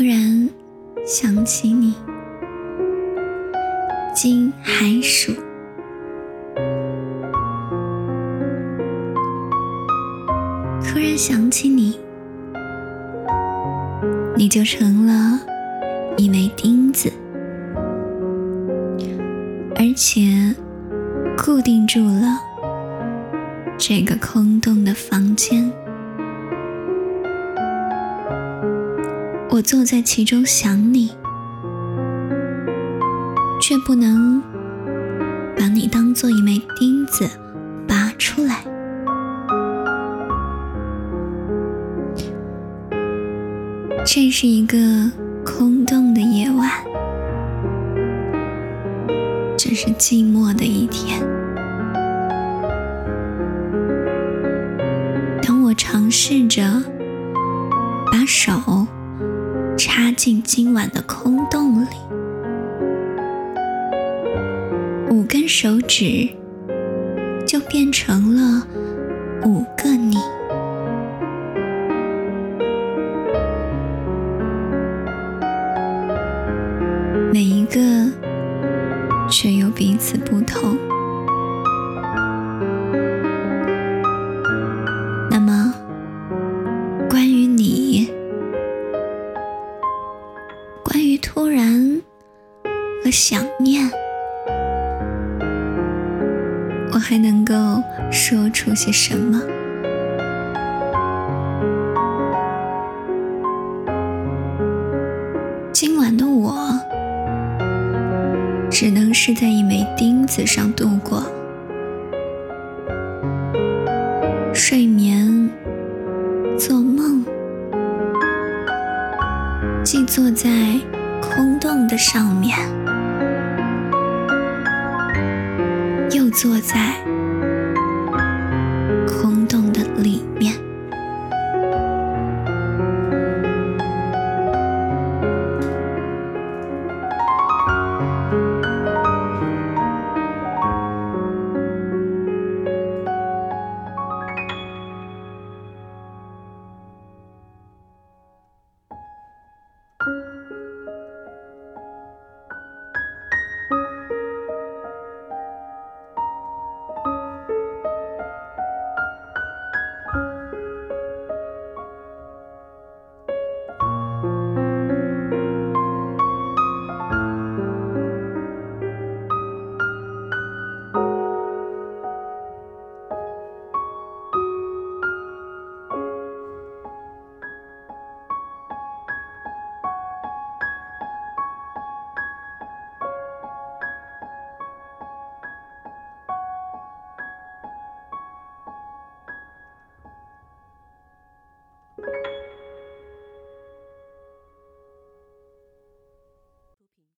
突然想起你，经寒暑，突然想起你，你就成了一枚钉子，而且固定住了这个空洞的房我坐在其中想你，却不能把你当做一枚钉子拔出来。这是一个空洞的夜晚，这是寂寞的一天。当我尝试着把手。插进今晚的空洞里，五根手指就变成了五个你，每一个却又彼此不同。那么，关于你想念，我还能够说出些什么？今晚的我，只能是在一枚钉子上度过。睡眠，做梦，既坐在空洞的上面。坐在